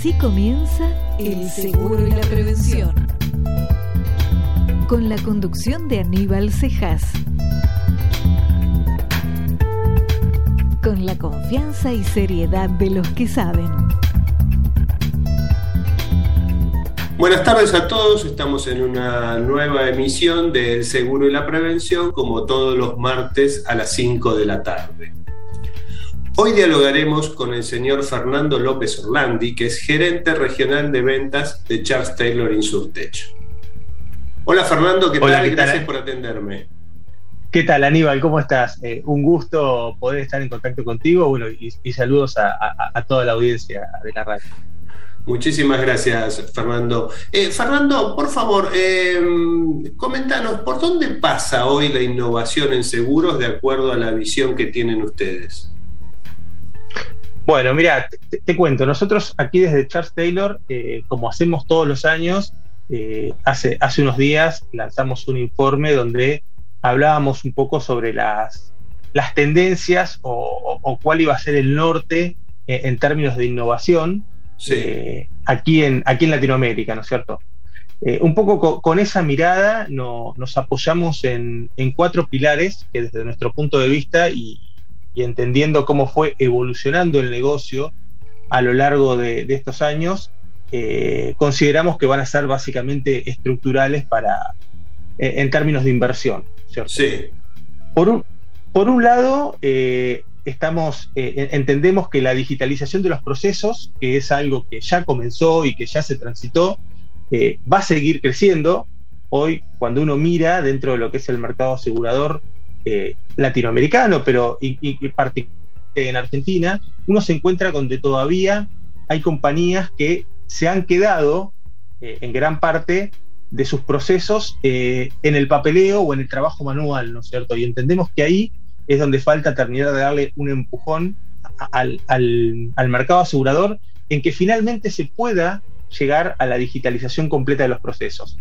Así comienza El Seguro y la Prevención. Con la conducción de Aníbal Cejas. Con la confianza y seriedad de los que saben. Buenas tardes a todos, estamos en una nueva emisión de El Seguro y la Prevención, como todos los martes a las 5 de la tarde. Hoy dialogaremos con el señor Fernando López Orlandi, que es gerente regional de ventas de Charles Taylor Insurtech. Hola Fernando, ¿qué tal? Gracias por atenderme. ¿Qué tal Aníbal? ¿Cómo estás? Eh, un gusto poder estar en contacto contigo bueno, y, saludos a, toda la audiencia de la radio. Muchísimas gracias, Fernando. Eh, Fernando, por favor, eh, coméntanos, ¿por dónde pasa hoy la innovación en seguros de acuerdo a la visión que tienen ustedes? Bueno, mira, te, cuento, nosotros aquí desde Charles Taylor, eh, como hacemos todos los años, eh, hace, hace unos días lanzamos un informe donde hablábamos un poco sobre las, las tendencias o, cuál iba a ser el norte eh, en términos de innovación aquí, en, aquí en Latinoamérica, ¿no es cierto? un poco con, esa mirada nos apoyamos en, en, cuatro pilares que desde nuestro punto de vista y, y entendiendo cómo fue evolucionando el negocio a lo largo de, estos años, eh, consideramos que van a ser básicamente estructurales para, eh, en términos de inversión. Sí. Por un, por un lado, eh, estamos, entendemos que la digitalización de los procesos, que es algo que ya comenzó y que ya se transitó, va a seguir creciendo. Hoy, cuando uno mira dentro de lo que es el mercado asegurador, eh, latinoamericano, pero y, en Argentina, uno se encuentra donde todavía hay compañías que se han quedado eh, en gran parte de sus procesos eh, en el papeleo o en el trabajo manual, ¿no es cierto? Y entendemos que ahí es donde falta terminar de darle un empujón al, al mercado asegurador en que finalmente se pueda llegar a la digitalización completa de los procesos.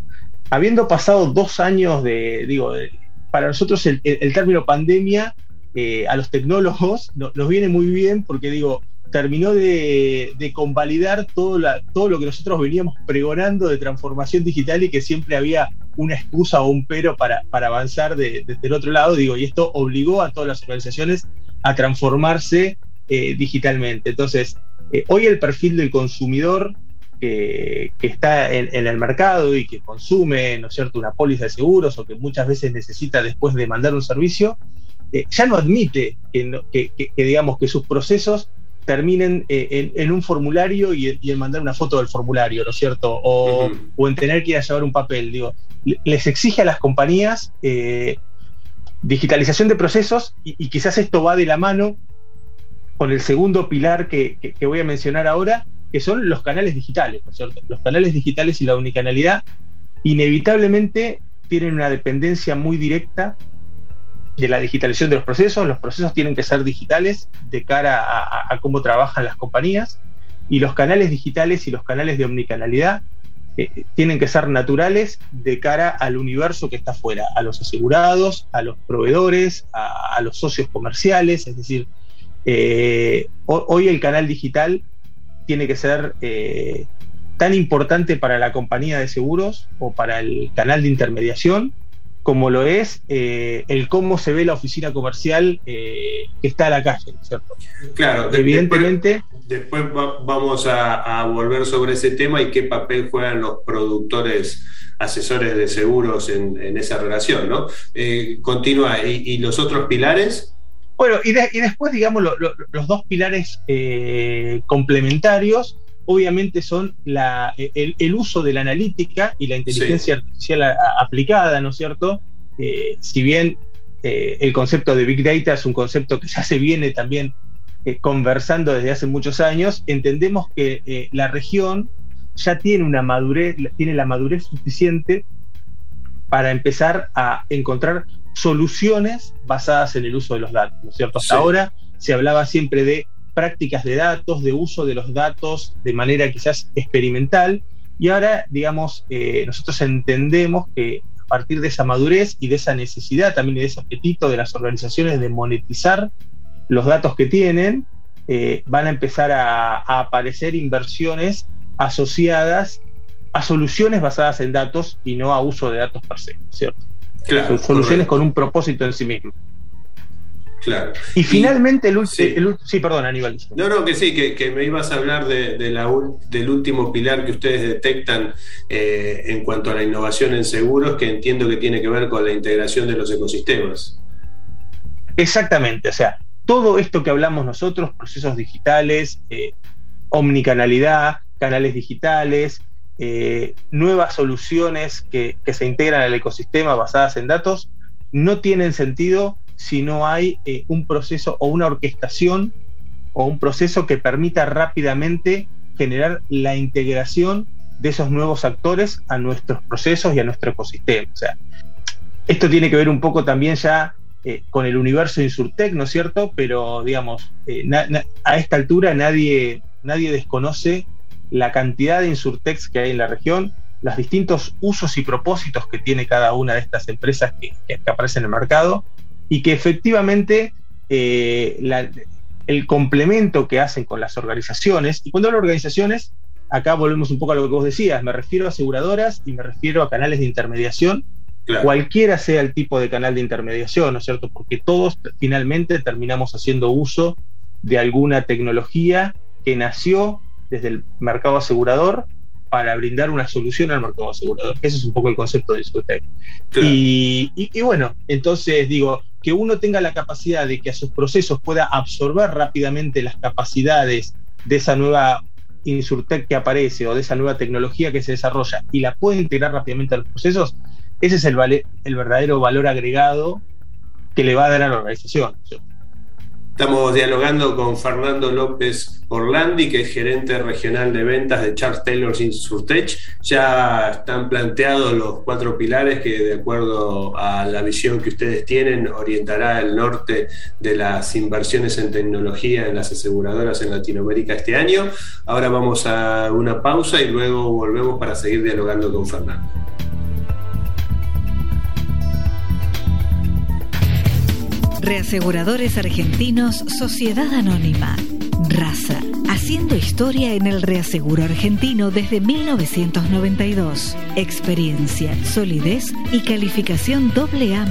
Habiendo pasado dos años de, digo, de, para nosotros el, término pandemia eh, a los tecnólogos nos viene muy bien porque digo, terminó de, convalidar todo, lo que nosotros veníamos pregonando de transformación digital y que siempre había una excusa o un pero para, avanzar desde el otro lado, digo, y esto obligó a todas las organizaciones a transformarse eh, digitalmente. Entonces, eh, hoy el perfil del consumidor que, está en, el mercado y que consume, ¿no es cierto?, una póliza de seguros o que muchas veces necesita después de mandar un servicio, eh, ya no admite que, digamos, que sus procesos terminen eh, en, un formulario y, en mandar una foto del formulario, ¿no es cierto? O, en tener que ir a llevar un papel. Digo, les exige a las compañías eh, digitalización de procesos y, quizás esto va de la mano con el segundo pilar que voy a mencionar ahora, que son los canales digitales, ¿no es cierto? Los canales digitales y la unicanalidad inevitablemente tienen una dependencia muy directa de la digitalización de los procesos. Los procesos tienen que ser digitales de cara a, cómo trabajan las compañías y los canales digitales y los canales de omnicanalidad eh, tienen que ser naturales de cara al universo que está afuera, a los asegurados, a los proveedores, a, los socios comerciales. Es decir, eh, hoy el canal digital tiene que ser eh, tan importante para la compañía de seguros o para el canal de intermediación como lo es eh, el cómo se ve la oficina comercial eh, que está a la calle, ¿cierto? Claro, evidentemente. Después, vamos a, volver sobre ese tema y qué papel juegan los productores asesores de seguros en, esa relación, ¿no? continúa, ¿Y, los otros pilares? Bueno, y, después, digamos, los dos pilares eh, complementarios, obviamente son el, uso de la analítica y la inteligencia artificial aplicada, ¿no es cierto? Eh, si bien eh, el concepto de Big Data es un concepto que ya se viene también conversando desde hace muchos años, entendemos que la región ya tiene una madurez, tiene la madurez suficiente para empezar a encontrar soluciones basadas en el uso de los datos, ¿no es cierto? Hasta ahora se hablaba siempre de prácticas de datos, de uso de los datos de manera quizás experimental, y ahora, digamos, eh, nosotros entendemos que a partir de esa madurez y de esa necesidad también y de ese apetito de las organizaciones de monetizar los datos que tienen, eh, van a empezar a, aparecer inversiones asociadas a soluciones basadas en datos y no a uso de datos per se, ¿cierto? Claro, soluciones con un propósito en sí mismo. Claro. Y, finalmente, el, último. sí. perdón, Aníbal. No, no, que sí, que, me ibas a hablar de, la, del último pilar que ustedes detectan eh, en cuanto a la innovación en seguros, que entiendo que tiene que ver con la integración de los ecosistemas. Exactamente, o sea, todo esto que hablamos nosotros, procesos digitales, eh, omnicanalidad, canales digitales, eh, nuevas soluciones que, se integran al ecosistema basadas en datos, no tienen sentido si no hay eh, un proceso o una orquestación o un proceso que permita rápidamente generar la integración de esos nuevos actores a nuestros procesos y a nuestro ecosistema. O sea, esto tiene que ver un poco también ya eh, con el universo Insurtech, ¿no es cierto? Pero, digamos, eh, a esta altura nadie, nadie desconoce la cantidad de Insurtechs que hay en la región, los distintos usos y propósitos que tiene cada una de estas empresas que, aparecen en el mercado y que efectivamente eh, el complemento que hacen con las organizaciones, y cuando hablo de organizaciones, acá volvemos un poco a lo que vos decías, me refiero a aseguradoras y me refiero a canales de intermediación cualquiera sea el tipo de canal de intermediación, ¿no es cierto? Porque todos finalmente terminamos haciendo uso de alguna tecnología que nació desde el mercado asegurador para brindar una solución al mercado asegurador. Ese es un poco el concepto de Discotec. Y, y, bueno, entonces digo, que uno tenga la capacidad de que a sus procesos pueda absorber rápidamente las capacidades de esa nueva Insurtech que aparece o de esa nueva tecnología que se desarrolla y la puede integrar rápidamente a los procesos, ese es el, el verdadero valor agregado que le va a dar a la organización. Estamos dialogando con Fernando López Orlandi, que es gerente regional de ventas de Charles Taylor Insurtech. Ya están planteados los cuatro pilares que, de acuerdo a la visión que ustedes tienen, orientará el norte de las inversiones en tecnología en las aseguradoras en Latinoamérica este año. Ahora vamos a una pausa y luego volvemos para seguir dialogando con Fernando. Reaseguradores Argentinos Sociedad Anónima. Raza. Haciendo historia en el reaseguro argentino desde 1992. Experiencia, solidez y calificación AA-.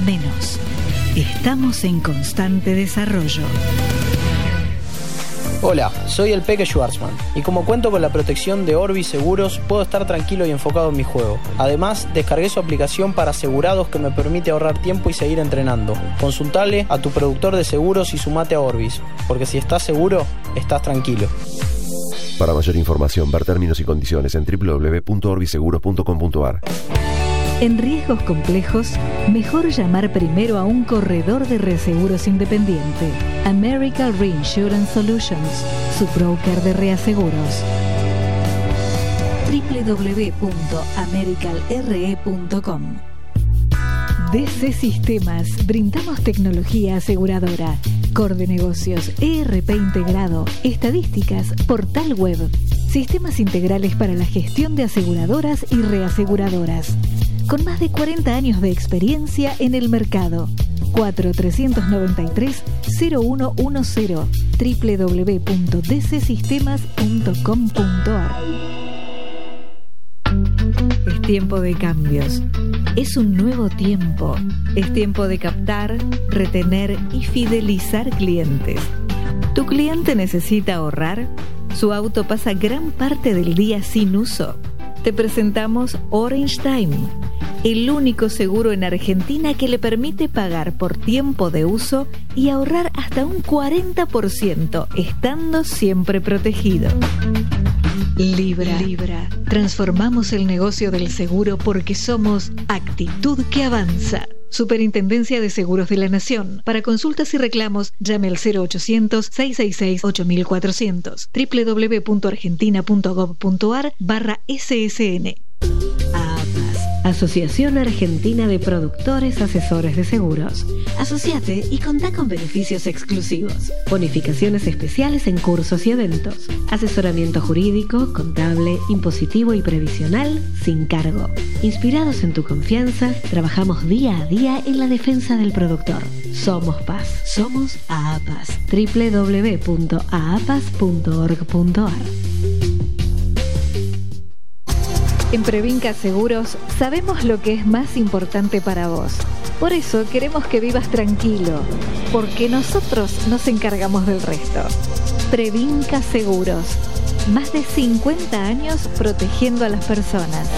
Estamos en constante desarrollo. Hola, soy el Peque Schwarzman y como cuento con la protección de Orbis Seguros, puedo estar tranquilo y enfocado en mi juego. Además, descargué su aplicación para asegurados que me permite ahorrar tiempo y seguir entrenando. Consultale a tu productor de seguros y sumate a Orbis, porque si estás seguro, estás tranquilo. Para mayor información, ver términos y condiciones en www.orbiseguros.com.ar. En riesgos complejos, mejor llamar primero a un corredor de reaseguros independiente. American Reinsurance Solutions, su broker de reaseguros. www.americalre.com DC Sistemas, brindamos tecnología aseguradora, core de negocios, ERP integrado, estadísticas, portal web, sistemas integrales para la gestión de aseguradoras y reaseguradoras con más de 40 años de experiencia en el mercado. 4393-0110 www.dcsistemas.com.ar Es tiempo de cambios. Es un nuevo tiempo. Es tiempo de captar, retener y fidelizar clientes. ¿Tu cliente necesita ahorrar? ¿Su auto pasa gran parte del día sin uso? Te presentamos Orange Time el único seguro en Argentina que le permite pagar por tiempo de uso y ahorrar hasta un 40%, estando siempre protegido. Libra. Libra. Transformamos el negocio del seguro porque somos actitud que avanza. Superintendencia de Seguros de la Nación. Para consultas y reclamos, llame al 0800-666-8400 www.argentina.gov.ar barra SSN. Asociación Argentina de Productores Asesores de Seguros. Asociate y contá con beneficios exclusivos. Bonificaciones especiales en cursos y eventos. Asesoramiento jurídico, contable, impositivo y previsional sin cargo. Inspirados en tu confianza, trabajamos día a día en la defensa del productor. Somos Paz. Somos AAPAS. www.aapas.org.ar en Previnca Seguros sabemos lo que es más importante para vos. Por eso queremos que vivas tranquilo, porque nosotros nos encargamos del resto. Previnca Seguros. Más de 50 años protegiendo a las personas.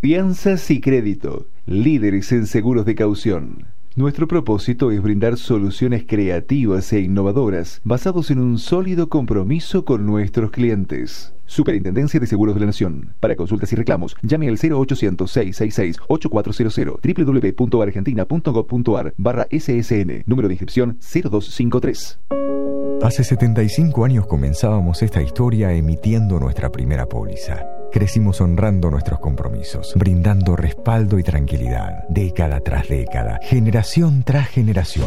Fianzas y crédito. Líderes en seguros de caución. Nuestro propósito es brindar soluciones creativas e innovadoras basados en un sólido compromiso con nuestros clientes. Superintendencia de Seguros de la Nación. Para consultas y reclamos, llame al 0800-666-8400 www.argentina.gov.ar barra SSN, número de inscripción 0253. Hace 75 años comenzábamos esta historia emitiendo nuestra primera póliza. Crecimos honrando nuestros compromisos, brindando respaldo y tranquilidad, década tras década, generación tras generación.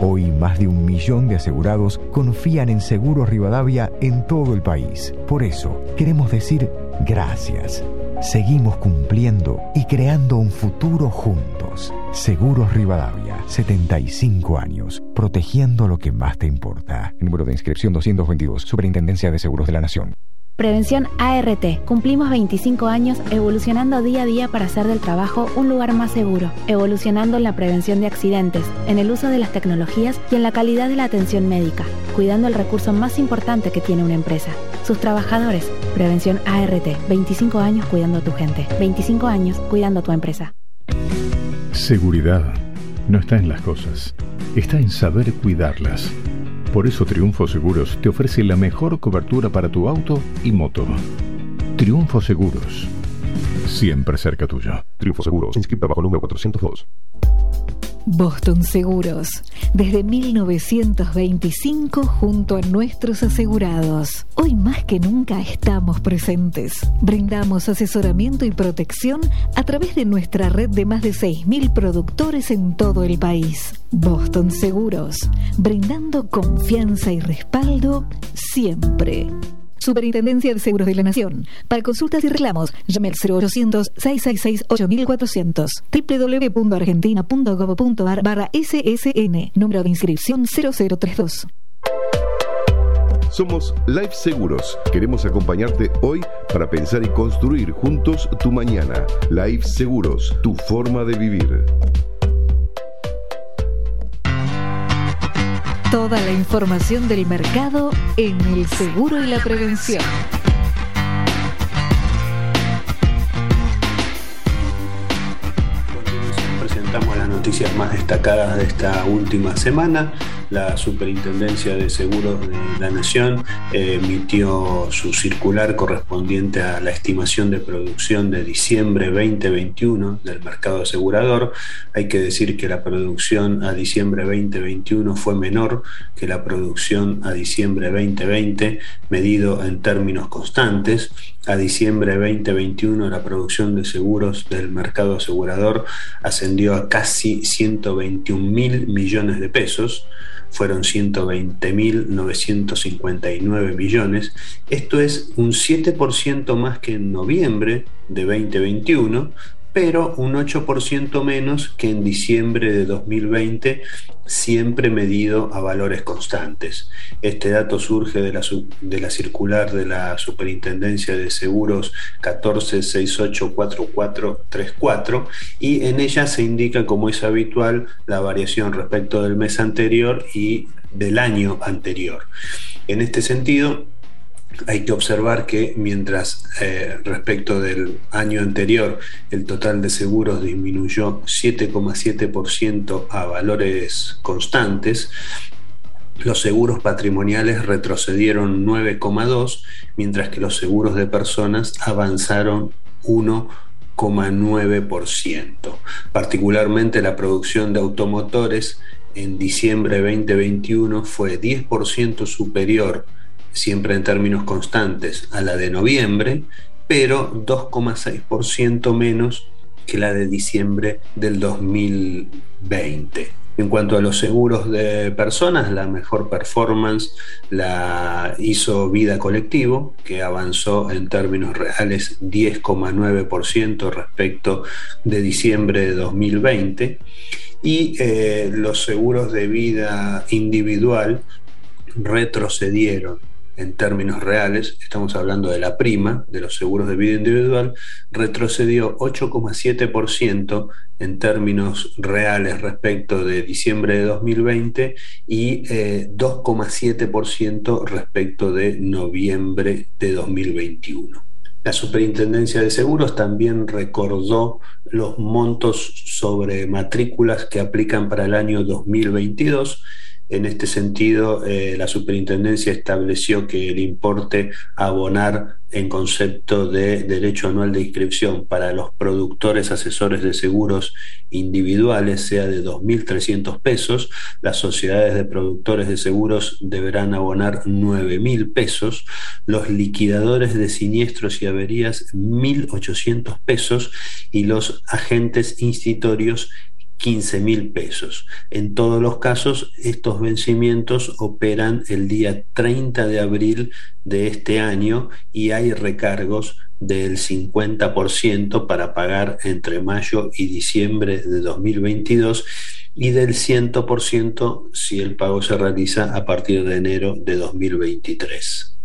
Hoy más de un millón de asegurados confían en Seguros Rivadavia en todo el país. Por eso, queremos decir gracias. Seguimos cumpliendo y creando un futuro juntos. Seguros Rivadavia, 75 años, protegiendo lo que más te importa. Número de inscripción 222, Superintendencia de Seguros de la Nación. Prevención ART. Cumplimos 25 años evolucionando día a día para hacer del trabajo un lugar más seguro, evolucionando en la prevención de accidentes, en el uso de las tecnologías y en la calidad de la atención médica, cuidando el recurso más importante que tiene una empresa, sus trabajadores. Prevención ART. 25 años cuidando a tu gente, 25 años cuidando a tu empresa. Seguridad no está en las cosas, está en saber cuidarlas. Por eso Triunfo Seguros te ofrece la mejor cobertura para tu auto y moto. Triunfo Seguros. Siempre cerca tuyo. Triunfo Seguros. Inscrita bajo número 402. Boston Seguros, desde 1925 junto a nuestros asegurados. Hoy más que nunca estamos presentes. Brindamos asesoramiento y protección a través de nuestra red de más de 6.000 productores en todo el país. Boston Seguros, brindando confianza y respaldo siempre. Superintendencia de Seguros de la Nación. Para consultas y reclamos, llame al 0800-666-8400. www.argentina.gov.ar barra SSN. Número de inscripción 0032. Somos Life Seguros. Queremos acompañarte hoy para pensar y construir juntos tu mañana. Life Seguros, tu forma de vivir. Toda la información del mercado en el seguro y la prevención. presentamos las noticias más destacadas de esta última semana la Superintendencia de Seguros de la Nación emitió su circular correspondiente a la estimación de producción de diciembre 2021 del mercado asegurador. Hay que decir que la producción a diciembre 2021 fue menor que la producción a diciembre 2020, medido en términos constantes. A diciembre 2021 la producción de seguros del mercado asegurador ascendió a casi 121 mil millones de pesos fueron 120.959 millones. Esto es un 7% más que en noviembre de 2021, pero un 8% menos que en diciembre de 2020, siempre medido a valores constantes. Este dato surge de la, de la circular de la Superintendencia de Seguros 14684434 y en ella se indica, como es habitual, la variación respecto del mes anterior y del año anterior. En este sentido, hay que observar que mientras eh, respecto del año anterior el total de seguros disminuyó 7,7% a valores constantes, los seguros patrimoniales retrocedieron 9,2%, mientras que los seguros de personas avanzaron 1,9%. Particularmente la producción de automotores en diciembre 2021 fue 10% superior siempre en términos constantes, a la de noviembre pero 2,6% menos que la de diciembre del 2020. En cuanto a los seguros de personas, la mejor performance la hizo Vida Colectivo, que avanzó en términos reales 10,9% respecto de diciembre de 2020. Y eh, los seguros de vida individual retrocedieron en términos reales, estamos hablando de la prima de los seguros de vida individual, retrocedió 8,7% en términos reales respecto de diciembre de 2020 y 2,7% eh, respecto de noviembre de 2021. La Superintendencia de Seguros también recordó los montos sobre matrículas que aplican para el año 2022 en este sentido, eh, la superintendencia estableció que el importe a abonar en concepto de derecho anual de inscripción para los productores asesores de seguros individuales sea de 2.300 pesos, las sociedades de productores de seguros deberán abonar 9.000 pesos, los liquidadores de siniestros y averías 1.800 pesos y los agentes institutorios 15 mil pesos. En todos los casos, estos vencimientos operan el día 30 de abril de este año y hay recargos del 50% para pagar entre mayo y diciembre de 2022 y del 100% si el pago se realiza a partir de enero de 2023.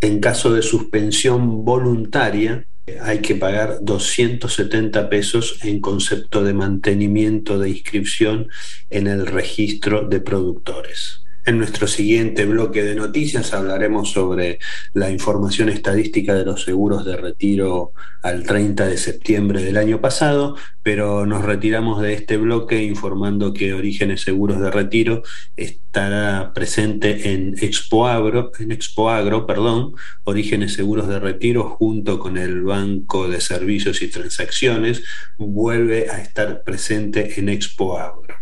En caso de suspensión voluntaria, hay que pagar 270 pesos en concepto de mantenimiento de inscripción en el registro de productores. En nuestro siguiente bloque de noticias hablaremos sobre la información estadística de los seguros de retiro al 30 de septiembre del año pasado, pero nos retiramos de este bloque informando que Orígenes Seguros de Retiro estará presente en Expoagro, en Expoagro, perdón, Orígenes Seguros de Retiro junto con el Banco de Servicios y Transacciones vuelve a estar presente en Expoagro.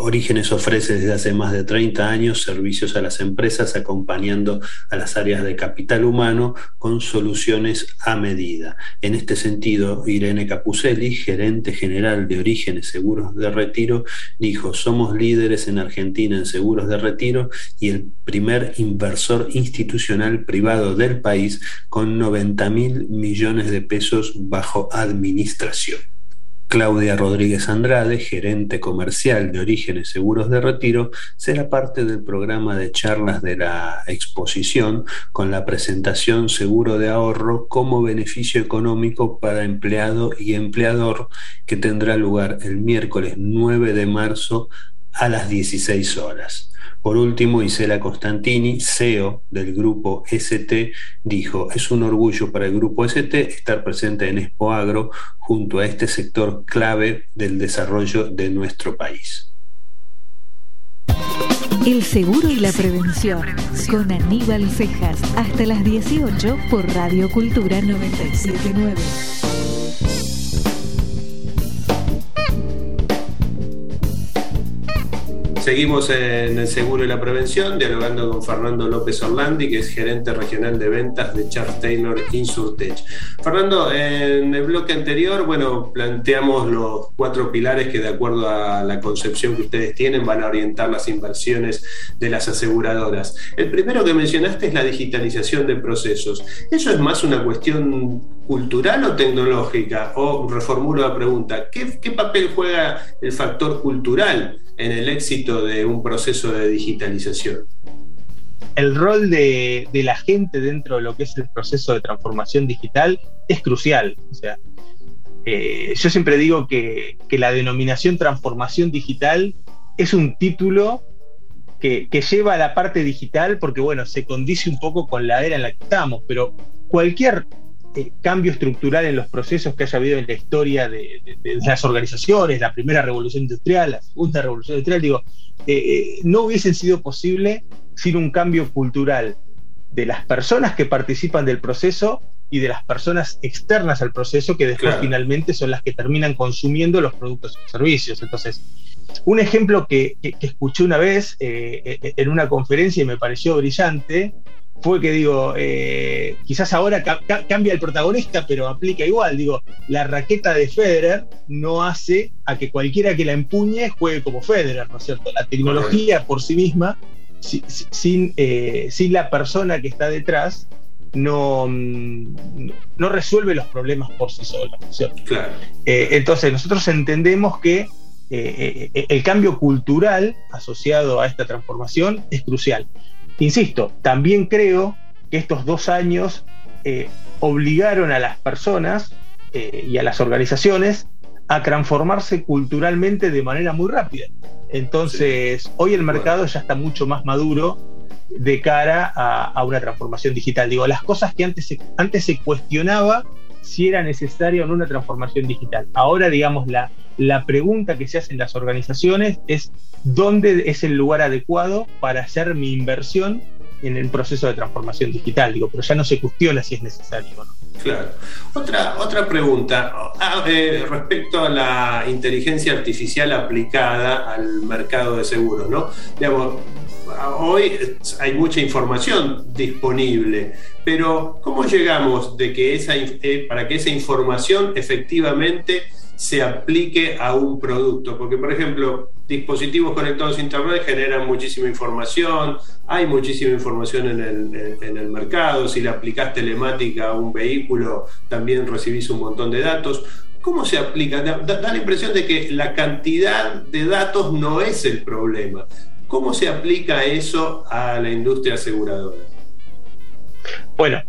Orígenes ofrece desde hace más de 30 años servicios a las empresas acompañando a las áreas de capital humano con soluciones a medida. En este sentido, Irene Capuselli, gerente general de Orígenes Seguros de Retiro, dijo, somos líderes en Argentina en seguros de retiro y el primer inversor institucional privado del país con 90 mil millones de pesos bajo administración. Claudia Rodríguez Andrade, gerente comercial de Orígenes Seguros de Retiro, será parte del programa de charlas de la exposición con la presentación Seguro de Ahorro como beneficio económico para empleado y empleador que tendrá lugar el miércoles 9 de marzo a las 16 horas. Por último, Isela Constantini, CEO del grupo ST, dijo, es un orgullo para el grupo ST estar presente en Expo Agro junto a este sector clave del desarrollo de nuestro país. El seguro y la prevención con Aníbal Cejas hasta las 18 por Radio Cultura 979. Seguimos en el seguro y la prevención, dialogando con Fernando López Orlandi, que es gerente regional de ventas de Charles Taylor Insurtech. Fernando, en el bloque anterior, bueno, planteamos los cuatro pilares que de acuerdo a la concepción que ustedes tienen van a orientar las inversiones de las aseguradoras. El primero que mencionaste es la digitalización de procesos. ¿Eso es más una cuestión cultural o tecnológica? O reformulo la pregunta, ¿qué, qué papel juega el factor cultural en el éxito de un proceso de digitalización? El rol de, la gente dentro de lo que es el proceso de transformación digital es crucial. O sea, eh, yo siempre digo que, la denominación transformación digital es un título que, que, lleva a la parte digital porque, bueno, se condice un poco con la era en la que estamos, pero cualquier eh, cambio estructural en los procesos que haya habido en la historia de, las organizaciones, la primera revolución industrial, la segunda revolución industrial, digo, eh, eh, no hubiesen sido posible sin un cambio cultural de las personas que participan del proceso y de las personas externas al proceso que después finalmente son las que terminan consumiendo los productos y servicios. Entonces, un ejemplo que, que escuché una vez en una conferencia y me pareció brillante fue que digo, eh, quizás ahora cambia el protagonista, pero aplica igual. Digo, la raqueta de Federer no hace a que cualquiera que la empuñe juegue como Federer, ¿no es cierto? La tecnología por sí misma, sin, eh, sin la persona que está detrás, no, no resuelve los problemas por sí sola. ¿no es cierto? Claro. Eh, entonces, nosotros entendemos que el cambio cultural asociado a esta transformación es crucial. Insisto, también creo que estos dos años eh, obligaron a las personas eh, y a las organizaciones a transformarse culturalmente de manera muy rápida. Entonces, hoy el mercado ya está mucho más maduro de cara a, una transformación digital. Digo, las cosas que antes antes se cuestionaba si era necesaria o una transformación digital. Ahora, digamos, la, la pregunta que se hace en las organizaciones es dónde es el lugar adecuado para hacer mi inversión en el proceso de transformación digital, digo, pero ya no se cuestiona si es necesario o no. Claro. Otra, otra pregunta ah, eh, respecto a la inteligencia artificial aplicada al mercado de seguros, ¿no? Digamos, hoy hay mucha información disponible, pero ¿cómo llegamos de que esa, eh, para que esa información efectivamente se aplique a un producto. Porque, por ejemplo, dispositivos conectados a Internet generan muchísima información, hay muchísima información en el, mercado, si le aplicás telemática a un vehículo, también recibís un montón de datos. ¿Cómo se aplica? Da, da, la impresión de que la cantidad de datos no es el problema. ¿Cómo se aplica eso a la industria aseguradora? Bueno,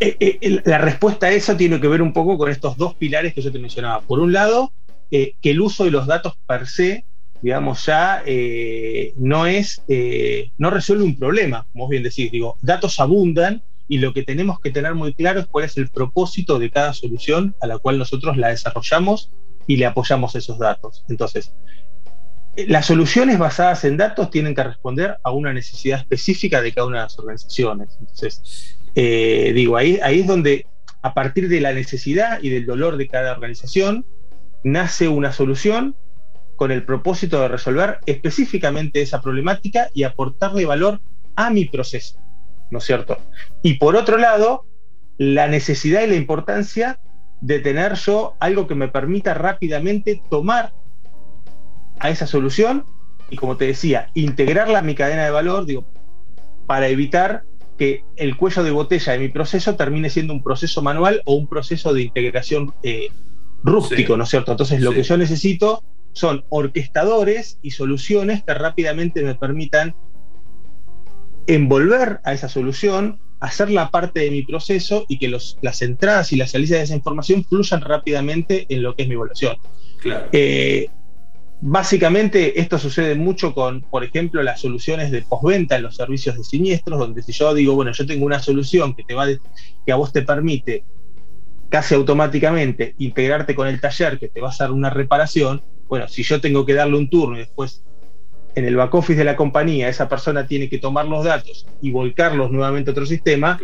eh, eh, la respuesta a eso tiene que ver un poco con estos dos pilares que yo te mencionaba. Por un lado, eh, que el uso de los datos per se, digamos, ya no es, no resuelve un problema, como bien decís, digo, datos abundan y lo que tenemos que tener muy claro es cuál es el propósito de cada solución a la cual nosotros la desarrollamos y le apoyamos esos datos. Entonces, las soluciones basadas en datos tienen que responder a una necesidad específica de cada una de las organizaciones. Entonces, eh, digo, ahí, ahí es donde a partir de la necesidad y del dolor de cada organización nace una solución con el propósito de resolver específicamente esa problemática y aportarle valor a mi proceso, ¿no es cierto? Y por otro lado, la necesidad y la importancia de tener yo algo que me permita rápidamente tomar a esa solución y, como te decía, integrarla a mi cadena de valor, digo, para evitar que el cuello de botella de mi proceso termine siendo un proceso manual o un proceso de integración eh, rústico, ¿no es cierto? Entonces lo que yo necesito son orquestadores y soluciones que rápidamente me permitan envolver a esa solución, hacerla parte de mi proceso y que los, las entradas y las salidas de esa información fluyan rápidamente en lo que es mi evaluación. Claro. Eh, Básicamente esto sucede mucho con, por ejemplo, las soluciones de postventa en los servicios de siniestros, donde si yo digo, bueno, yo tengo una solución que, te va que a vos te permite casi automáticamente integrarte con el taller que te va a hacer una reparación, bueno, si yo tengo que darle un turno y después en el back office de la compañía esa persona tiene que tomar los datos y volcarlos nuevamente a otro sistema,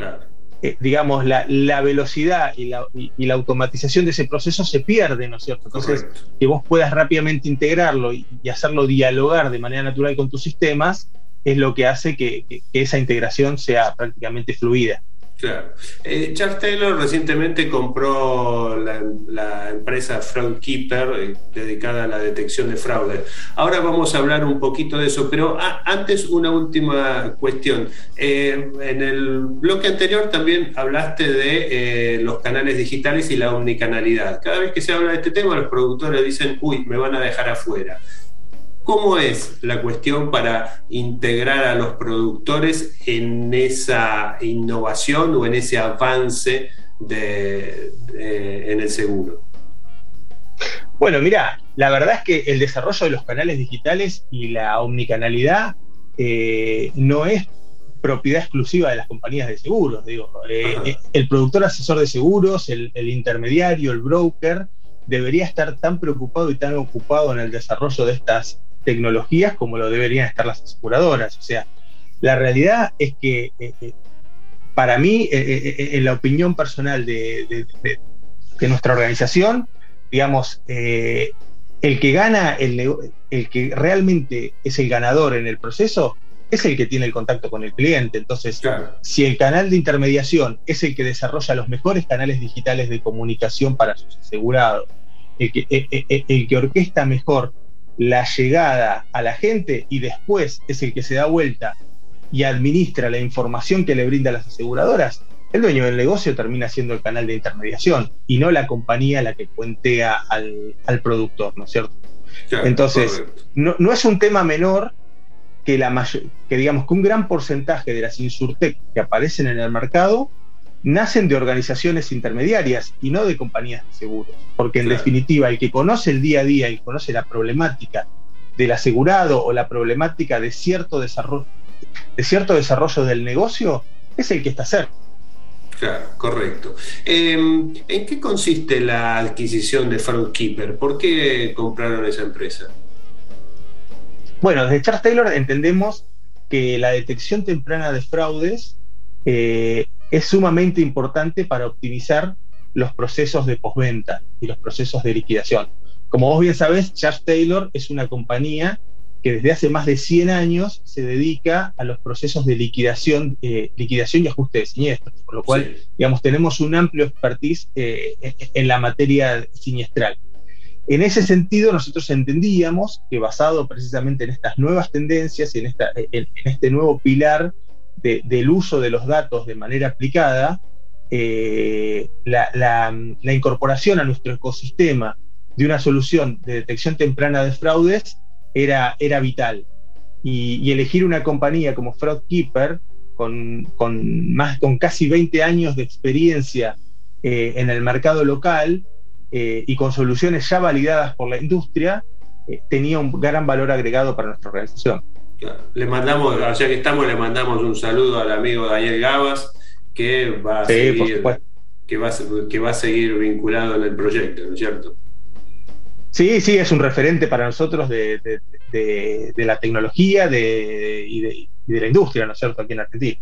eh, digamos, la, velocidad y la, automatización de ese proceso se pierde, ¿no es cierto? Entonces, que vos puedas rápidamente integrarlo y, hacerlo dialogar de manera natural con tus sistemas es lo que hace que esa integración sea prácticamente fluida. Claro. Eh, Charles Taylor recientemente compró la, empresa Fraudkeeper eh, dedicada a la detección de fraude. Ahora vamos a hablar un poquito de eso, pero antes una última cuestión. Eh, en el bloque anterior también hablaste de los canales digitales y la omnicanalidad. Cada vez que se habla de este tema, los productores dicen, uy, me van a dejar afuera. ¿Cómo es la cuestión para integrar a los productores en esa innovación o en ese avance en el seguro? Bueno, mira, la verdad es que el desarrollo de los canales digitales y la omnicanalidad eh, no es propiedad exclusiva de las compañías de seguros. Digo, eh, eh, el productor asesor de seguros, el, intermediario, el broker, debería estar tan preocupado y tan ocupado en el desarrollo de estas tecnologías como lo deberían estar las aseguradoras. O sea, la realidad es que eh, eh, para mí, eh, en la opinión personal de, nuestra organización, digamos, el que gana, el, el, que realmente es el ganador en el proceso, es el que tiene el contacto con el cliente. Entonces, si el canal de intermediación es el que desarrolla los mejores canales digitales de comunicación para sus asegurados, el que, el que orquesta mejor la llegada a la gente y después es el que se da vuelta y administra la información que le brinda a las aseguradoras, el dueño del negocio termina siendo el canal de intermediación y no la compañía la que cuentea al, productor, ¿no es cierto? Entonces, no, es un tema menor que, la que digamos que un gran porcentaje de las insurtech que aparecen en el mercado nacen de organizaciones intermediarias y no de compañías de seguros. Porque en definitiva, el que conoce el día a día y conoce la problemática del asegurado o la problemática de cierto desarrollo, de cierto desarrollo del negocio, es el que está cerca. Claro, correcto. Em, ¿En qué consiste la adquisición de Keeper? ¿Por qué compraron esa empresa? Bueno, desde Charles Taylor entendemos que la detección temprana de fraudes eh, es sumamente importante para optimizar los procesos de postventa y los procesos de liquidación. Como vos bien sabés, Charles Taylor es una compañía que desde hace más de 100 años se dedica a los procesos de liquidación, eh, liquidación y ajuste de siniestros, por lo cual, digamos, tenemos un amplio expertise eh, en la materia siniestral. En ese sentido, nosotros entendíamos que basado precisamente en estas nuevas tendencias y en, esta, en, este nuevo pilar del uso de los datos de manera aplicada, eh, la, incorporación a nuestro ecosistema de una solución de detección temprana de fraudes era, era vital. Y, elegir una compañía como Fraudkeeper, con, con, casi 20 años de experiencia eh, en el mercado local eh, y con soluciones ya validadas por la industria, tenía un gran valor agregado para nuestra organización. Le mandamos, ya que estamos, le mandamos un saludo al amigo Daniel Gabas, que va a, seguir, que va, que va a seguir vinculado en el proyecto, ¿no es cierto? Sí, sí, es un referente para nosotros de, la tecnología y, de, la industria, ¿no es cierto?, aquí en Argentina.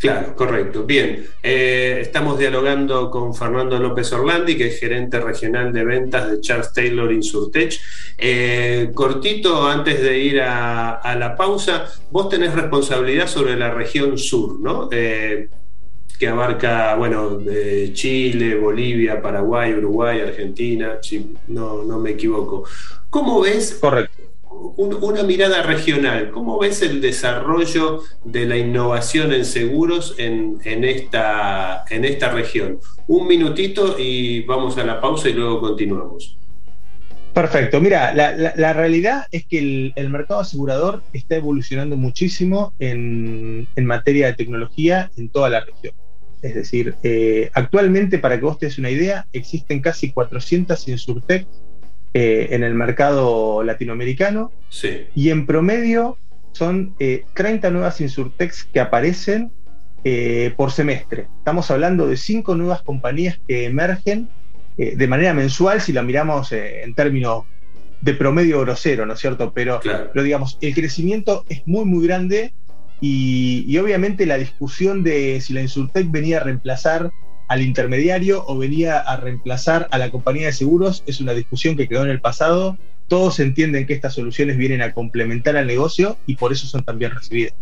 Claro, correcto. Bien, eh, estamos dialogando con Fernando López Orlandi, que es gerente regional de ventas de Charles Taylor Insurtech. Eh, cortito, antes de ir a, la pausa, vos tenés responsabilidad sobre la región sur, ¿no? Eh, que abarca, bueno, de Chile, Bolivia, Paraguay, Uruguay, Argentina, si no, no me equivoco. ¿Cómo ves Correcto. Una mirada regional? ¿Cómo ves el desarrollo de la innovación en seguros en, esta, en esta región? Un minutito y vamos a la pausa y luego continuamos. Perfecto. Mira, la, realidad es que el, mercado asegurador está evolucionando muchísimo en, en, materia de tecnología en toda la región. Es decir, eh, actualmente, para que vos te una idea, existen casi 400 Insurtech eh, en el mercado latinoamericano. Y en promedio son 30 eh, nuevas Insurtechs que aparecen por semestre. Estamos hablando de cinco nuevas compañías que emergen de manera mensual, si la miramos en términos de promedio grosero, ¿no es cierto? Pero, pero digamos, el crecimiento es muy, muy grande y, obviamente la discusión de si la Insurtech venía a reemplazar al intermediario o venía a reemplazar a la compañía de seguros es una discusión que quedó en el pasado. Todos entienden que estas soluciones vienen a complementar al negocio y por eso son también recibidas.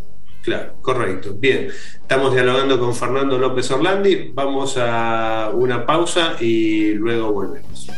Claro, correcto. Bien, estamos dialogando con Fernando López Orlandi. Vamos a una pausa y luego volvemos.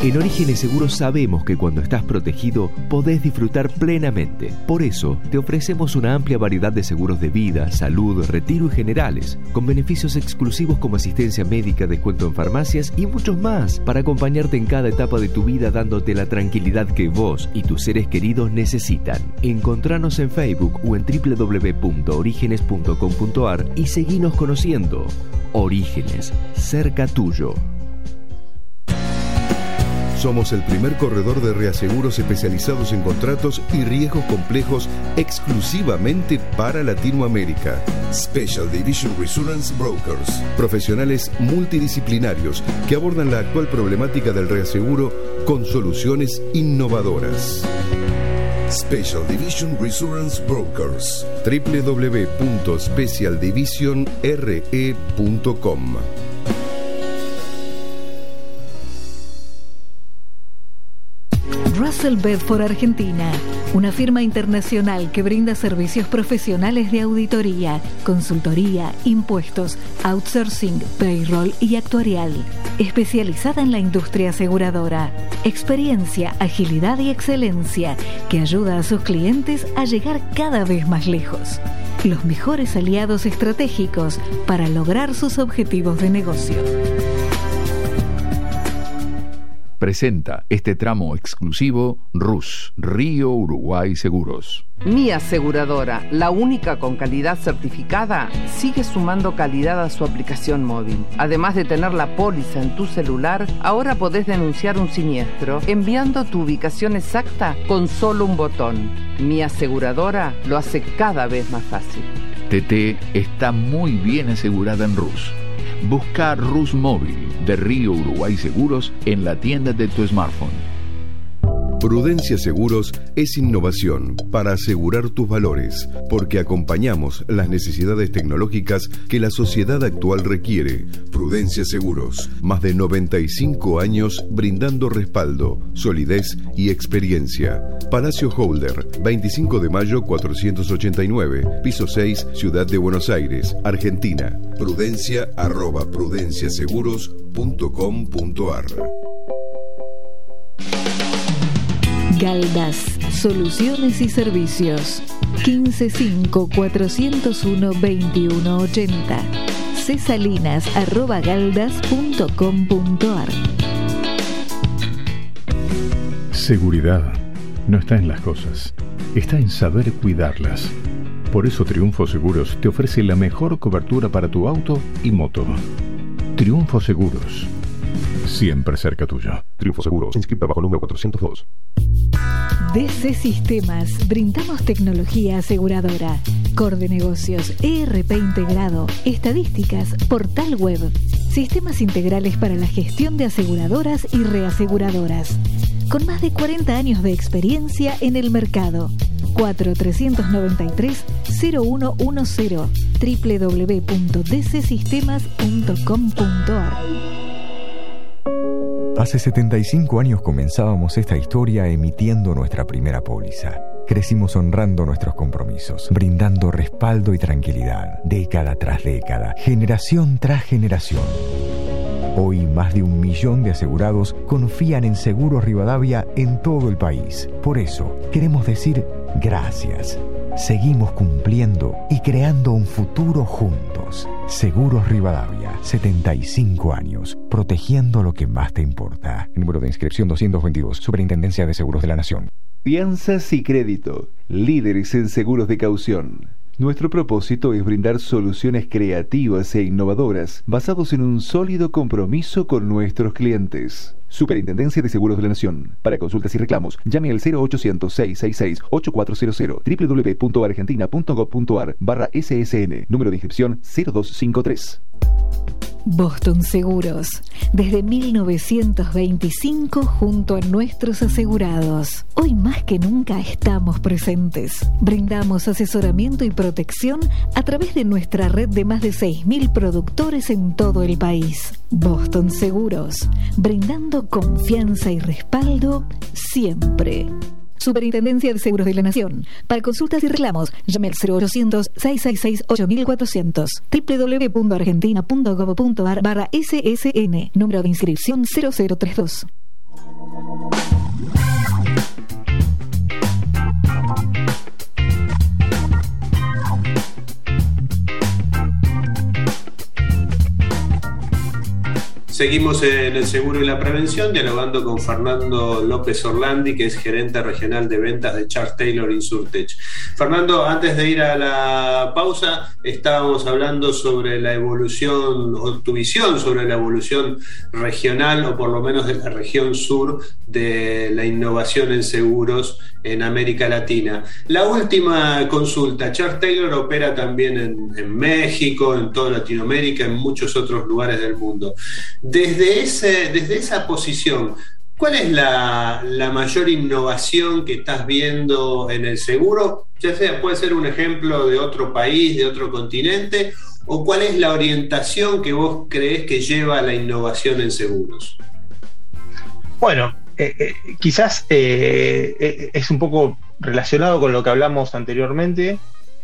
En Orígenes Seguros sabemos que cuando estás protegido podés disfrutar plenamente. Por eso te ofrecemos una amplia variedad de seguros de vida, salud, retiro y generales, con beneficios exclusivos como asistencia médica, descuento en farmacias y muchos más, para acompañarte en cada etapa de tu vida dándote la tranquilidad que vos y tus seres queridos necesitan. Encontranos en Facebook o en www.orígenes.com.ar y seguinos conociendo. Orígenes, cerca tuyo. Somos el primer corredor de reaseguros especializados en contratos y riesgos complejos exclusivamente para Latinoamérica. Special Division Resurance Brokers. Profesionales multidisciplinarios que abordan la actual problemática del reaseguro con soluciones innovadoras. Special Division Resurance Brokers. www.specialdivisionre.com Russell Bedford Argentina, una firma internacional que brinda servicios profesionales de auditoría, consultoría, impuestos, outsourcing, payroll y actuarial, especializada en la industria aseguradora. Experiencia, agilidad y excelencia que ayuda a sus clientes a llegar cada vez más lejos. Los mejores aliados estratégicos para lograr sus objetivos de negocio presenta este tramo exclusivo RUS, Río Uruguay Seguros. Mi aseguradora, la única con calidad certificada, sigue sumando calidad a su aplicación móvil. Además de tener la póliza en tu celular, ahora podés denunciar un siniestro enviando tu ubicación exacta con solo un botón. Mi aseguradora lo hace cada vez más fácil. TT está muy bien asegurada en RUS Busca Rus Móvil de Río Uruguay Seguros en la tienda de tu smartphone. Prudencia Seguros es innovación para asegurar tus valores, porque acompañamos las necesidades tecnológicas que la sociedad actual requiere. Prudencia Seguros, más de 95 años brindando respaldo, solidez y experiencia. Palacio Holder, 25 de mayo 489, piso 6, Ciudad de Buenos Aires, Argentina. Prudencia arroba prudenciaseguros.com.ar Galdas, Soluciones y Servicios. 155-401-2180. cesalinas.galdas.com.ar Seguridad no está en las cosas, está en saber cuidarlas. Por eso Triunfo Seguros te ofrece la mejor cobertura para tu auto y moto. Triunfo Seguros. Siempre cerca tuyo. Triunfo Seguros. Inscrita bajo número 402. DC Sistemas. Brindamos tecnología aseguradora. Core de negocios, ERP integrado, estadísticas, portal web. Sistemas integrales para la gestión de aseguradoras y reaseguradoras. Con más de 40 años de experiencia en el mercado. 4393 0110 www.dcsistemas.com.ar Hace 75 años comenzábamos esta historia emitiendo nuestra primera póliza. Crecimos honrando nuestros compromisos, brindando respaldo y tranquilidad, década tras década, generación tras generación. Hoy más de un millón de asegurados confían en Seguros Rivadavia en todo el país. Por eso, queremos decir gracias. Seguimos cumpliendo y creando un futuro juntos. Seguros Rivadavia, 75 años, protegiendo lo que más te importa. Número de inscripción 222, Superintendencia de Seguros de la Nación. Fianzas y crédito, líderes en seguros de caución. Nuestro propósito es brindar soluciones creativas e innovadoras basados en un sólido compromiso con nuestros clientes. Superintendencia de Seguros de la Nación. Para consultas y reclamos, llame al 0800-666-8400 www.argentina.gov.ar barra SSN, número de inscripción 0253. Boston Seguros, desde 1925 junto a nuestros asegurados. Hoy más que nunca estamos presentes. Brindamos asesoramiento y protección a través de nuestra red de más de 6.000 productores en todo el país. Boston Seguros, brindando confianza y respaldo siempre. Superintendencia de Seguros de la Nación. Para consultas y reclamos, llame al 0800-666-8400 www.argentina.gov.ar barra SSN, número de inscripción 0032. Seguimos en el seguro y la prevención, dialogando con Fernando López Orlandi, que es gerente regional de ventas de Charles Taylor Insurtech. Fernando, antes de ir a la pausa, estábamos hablando sobre la evolución, o tu visión sobre la evolución regional, o por lo menos de la región sur, de la innovación en seguros en América Latina. La última consulta, Charles Taylor opera también en, en México, en toda Latinoamérica, en muchos otros lugares del mundo. Desde, ese, desde esa posición, ¿cuál es la, mayor innovación que estás viendo en el seguro? Ya sea, puede ser un ejemplo de otro país, de otro continente, o cuál es la orientación que vos crees que lleva a la innovación en seguros? Bueno, eh, eh, quizás eh, es un poco relacionado con lo que hablamos anteriormente.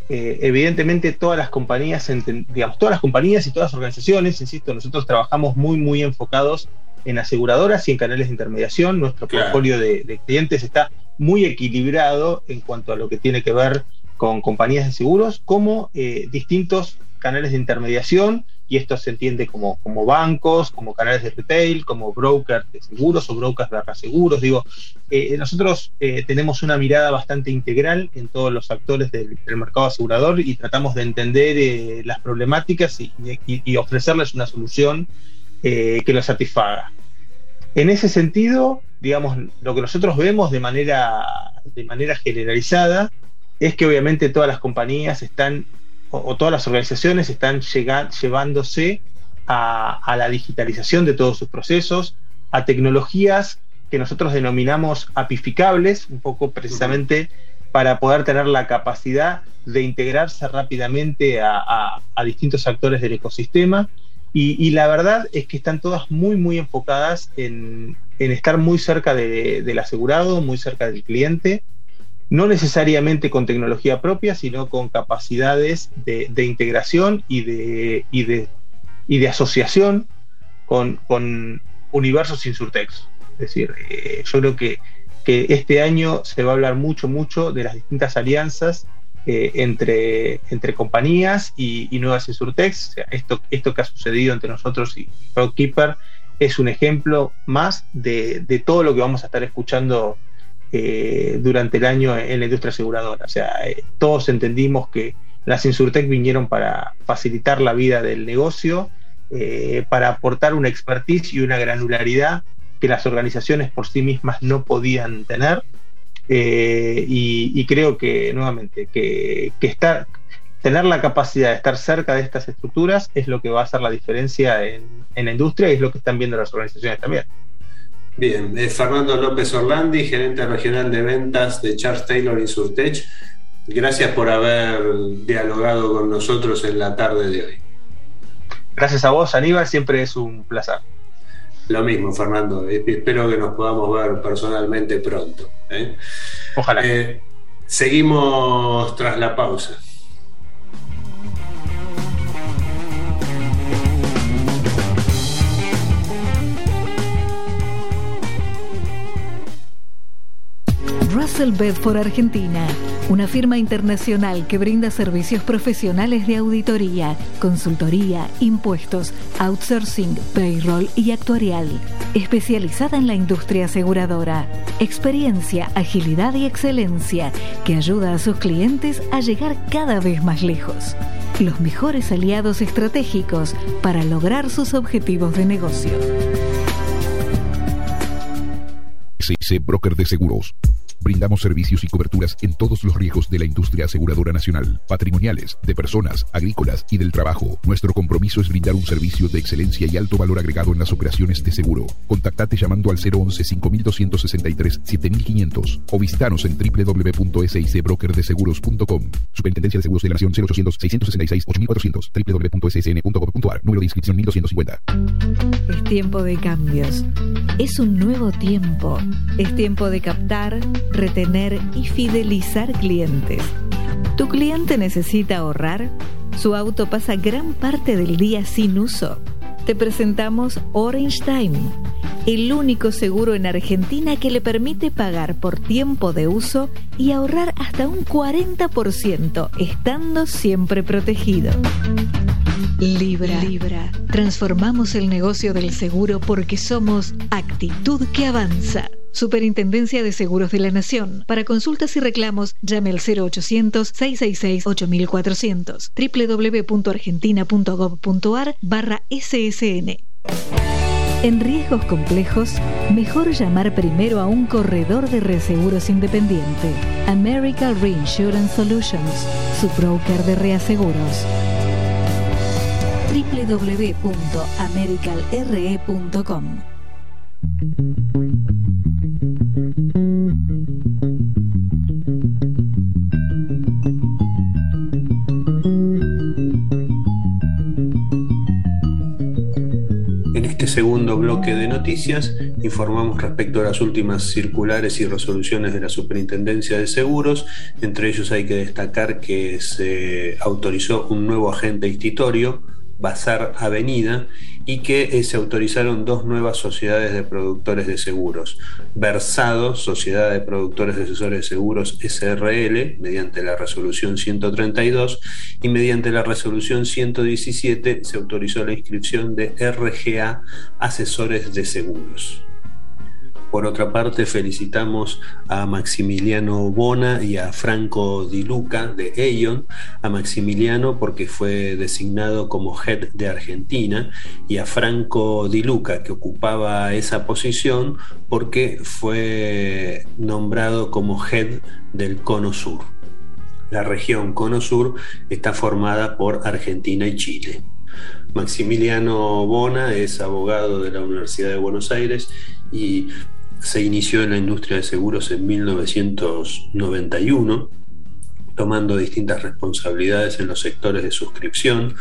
Evidentemente todas las compañías, digamos, todas las compañías y todas las organizaciones, insisto, nosotros trabajamos muy, muy enfocados en aseguradoras y en canales de intermediación. Nuestro portfolio de, clientes está muy equilibrado en cuanto a lo que tiene que ver con compañías de seguros, como distintos canales de intermediación y esto se entiende como, como bancos, como canales de retail, como brokers de seguros o brokers de seguros. Digo, eh, nosotros eh, tenemos una mirada bastante integral en todos los actores del, mercado asegurador y tratamos de entender eh, las problemáticas y, ofrecerles una solución que los satisfaga. En ese sentido, digamos, lo que nosotros vemos de manera, de manera generalizada es que obviamente todas las compañías están o, todas las organizaciones están llevándose a, la digitalización de todos sus procesos, a tecnologías que nosotros denominamos apificables, un poco precisamente para poder tener la capacidad de integrarse rápidamente a, distintos actores del ecosistema. Y, la verdad es que están todas muy, muy enfocadas en, estar muy cerca del asegurado, muy cerca del cliente, no necesariamente con tecnología propia, sino con capacidades de, integración y de, y de, y de asociación con, con universos Insurtex. Es decir, eh, yo creo que, que, este año se va a hablar mucho, mucho de las distintas alianzas eh, entre, entre compañías y, nuevas Insurtex. esto, esto que ha sucedido entre nosotros y Roadkeeper es un ejemplo más de, de todo lo que vamos a estar escuchando eh, durante el año en la industria aseguradora. O sea, eh, todos entendimos que las Insurtech vinieron para facilitar la vida del negocio, eh, para aportar una expertise y una granularidad que las organizaciones por sí mismas no podían tener. Y, creo que, nuevamente, que, tener la capacidad de estar cerca de estas estructuras es lo que va a hacer la diferencia en, en la industria y es lo que están viendo las organizaciones también. Bien, es Fernando López Orlandi, gerente regional de ventas de Charles Taylor Insurtech. Gracias por haber dialogado con nosotros en la tarde de hoy. Gracias a vos, Aníbal, siempre es un placer. Lo mismo, Fernando. Espero que nos podamos ver personalmente pronto. ¿eh? Ojalá. Eh, seguimos tras la pausa. Russell Bedford Argentina, una firma internacional que brinda servicios profesionales de auditoría, consultoría, impuestos, outsourcing, payroll y actuarial, especializada en la industria aseguradora. Experiencia, agilidad y excelencia que ayuda a sus clientes a llegar cada vez más lejos. Los mejores aliados estratégicos para lograr sus objetivos de negocio. CC Broker de Seguros Brindamos servicios y coberturas en todos los riesgos de la industria aseguradora nacional, patrimoniales, de personas, agrícolas y del trabajo. Nuestro compromiso es brindar un servicio de excelencia y alto valor agregado en las operaciones de seguro. Contactate llamando al 011 5263 7500 o visitanos en www.sicbrokerdeseguros.com. Superintendencia de Seguros de la Nación 0800 666 8400 www.ssn.gov.ar Número de inscripción 1250. Es tiempo de cambios. Es un nuevo tiempo. Es tiempo de captar retener y fidelizar clientes. ¿Tu cliente necesita ahorrar? ¿Su auto pasa gran parte del día sin uso? Te presentamos Orange Time, el único seguro en Argentina que le permite pagar por tiempo de uso y ahorrar hasta un 40%, estando siempre protegido. Libra. Libra. Transformamos el negocio del seguro porque somos actitud que avanza. Superintendencia de Seguros de la Nación. Para consultas y reclamos, llame al 0800-666-8400. www.argentina.gov.ar barra SSN. En riesgos complejos, mejor llamar primero a un corredor de reaseguros independiente. American Reinsurance Solutions, su broker de reaseguros www.americalre.com segundo bloque de noticias informamos respecto a las últimas circulares y resoluciones de la Superintendencia de Seguros. Entre ellos hay que destacar que se autorizó un nuevo agente institutorio Bazar Avenida y que eh, se autorizaron dos nuevas sociedades de productores de seguros. Versado, Sociedad de Productores de Asesores de Seguros SRL, mediante la resolución 132 y mediante la resolución 117 se autorizó la inscripción de RGA Asesores de Seguros. Por otra parte, felicitamos a Maximiliano Bona y a Franco Di Luca de Eion, a Maximiliano porque fue designado como head de Argentina y a Franco Di Luca que ocupaba esa posición porque fue nombrado como head del Cono Sur. La región Cono Sur está formada por Argentina y Chile. Maximiliano Bona es abogado de la Universidad de Buenos Aires y se inició en la industria de seguros en 1991, tomando distintas responsabilidades en los sectores de suscripción.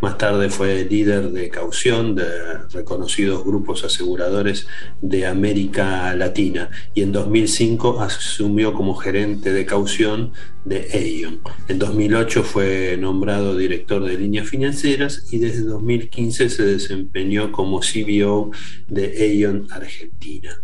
Más tarde fue líder de caución de reconocidos grupos aseguradores de América Latina y en 2005 asumió como gerente de caución de Aeon. En 2008 fue nombrado director de líneas financieras y desde 2015 se desempeñó como CBO de Aeon Argentina.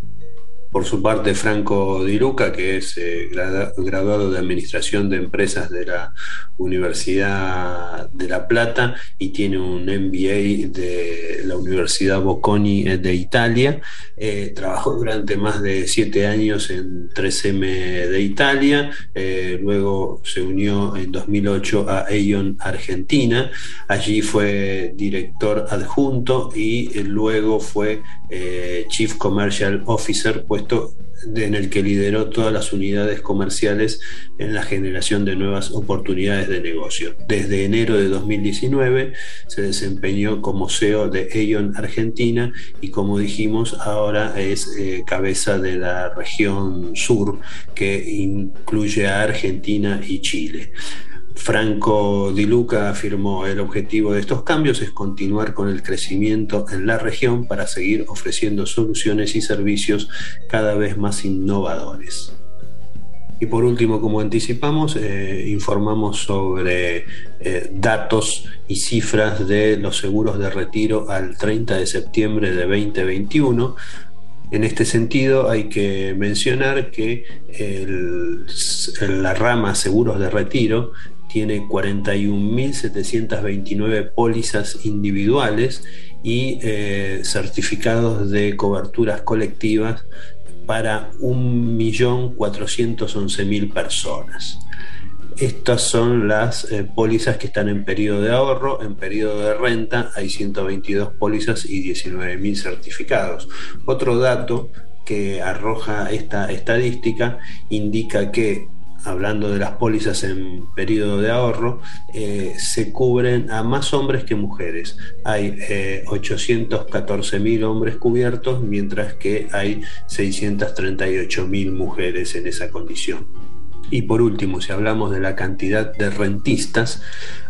Por su parte, Franco Di Luca, que es eh, graduado de Administración de Empresas de la Universidad de La Plata y tiene un MBA de la Universidad Bocconi de Italia. Eh, trabajó durante más de siete años en 3M de Italia, eh, luego se unió en 2008 a Aeon Argentina, allí fue director adjunto y luego fue Chief Commercial Officer, puesto en el que lideró todas las unidades comerciales en la generación de nuevas oportunidades de negocio. Desde enero de 2019 se desempeñó como CEO de Aeon Argentina y como dijimos ahora es eh, cabeza de la región sur que incluye a Argentina y Chile. Franco Di Luca afirmó el objetivo de estos cambios es continuar con el crecimiento en la región para seguir ofreciendo soluciones y servicios cada vez más innovadores. Y por último, como anticipamos, eh, informamos sobre eh, datos y cifras de los seguros de retiro al 30 de septiembre de 2021. En este sentido, hay que mencionar que la rama seguros de retiro tiene 41.729 pólizas individuales y eh, certificados de coberturas colectivas para 1.411.000 personas. Estas son las eh, pólizas que están en periodo de ahorro, en periodo de renta hay 122 pólizas y 19.000 certificados. Otro dato que arroja esta estadística indica que hablando de las pólizas en periodo de ahorro, eh, se cubren a más hombres que mujeres. Hay eh, 814.000 hombres cubiertos, mientras que hay 638.000 mujeres en esa condición. Y por último, si hablamos de la cantidad de rentistas,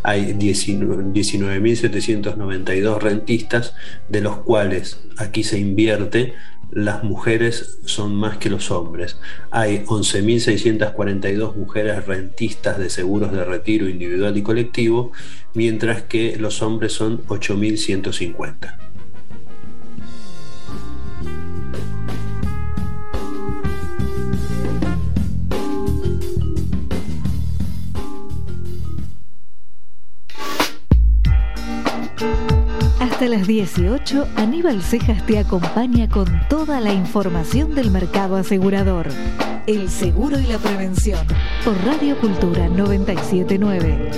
hay 19.792 rentistas, de los cuales aquí se invierte las mujeres son más que los hombres. Hay 11.642 mujeres rentistas de seguros de retiro individual y colectivo, mientras que los hombres son 8.150. Hasta las 18, Aníbal Cejas te acompaña con toda la información del mercado asegurador. El seguro y la prevención. Por Radio Cultura 979.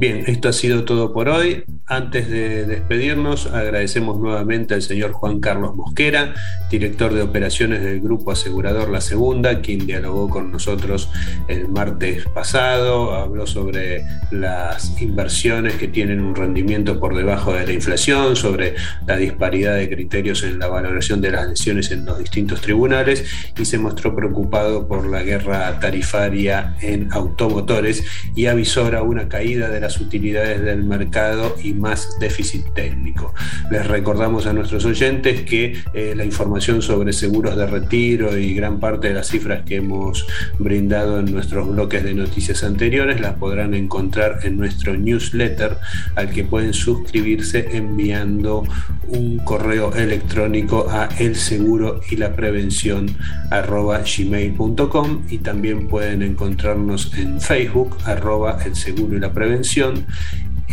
Bien, esto ha sido todo por hoy. Antes de despedirnos, agradecemos nuevamente al señor Juan Carlos Mosquera, director de operaciones del Grupo Asegurador La Segunda, quien dialogó con nosotros el martes pasado, habló sobre las inversiones que tienen un rendimiento por debajo de la inflación, sobre la disparidad de criterios en la valoración de las lesiones en los distintos tribunales y se mostró preocupado por la guerra tarifaria en automotores y avisora una caída de las utilidades del mercado y más déficit técnico. Les recordamos a nuestros oyentes que eh, la información sobre seguros de retiro y gran parte de las cifras que hemos brindado en nuestros bloques de noticias anteriores las podrán encontrar en nuestro newsletter al que pueden suscribirse enviando un correo electrónico a el seguro y la prevención gmail.com y también pueden encontrarnos en Facebook arroba el seguro y la prevención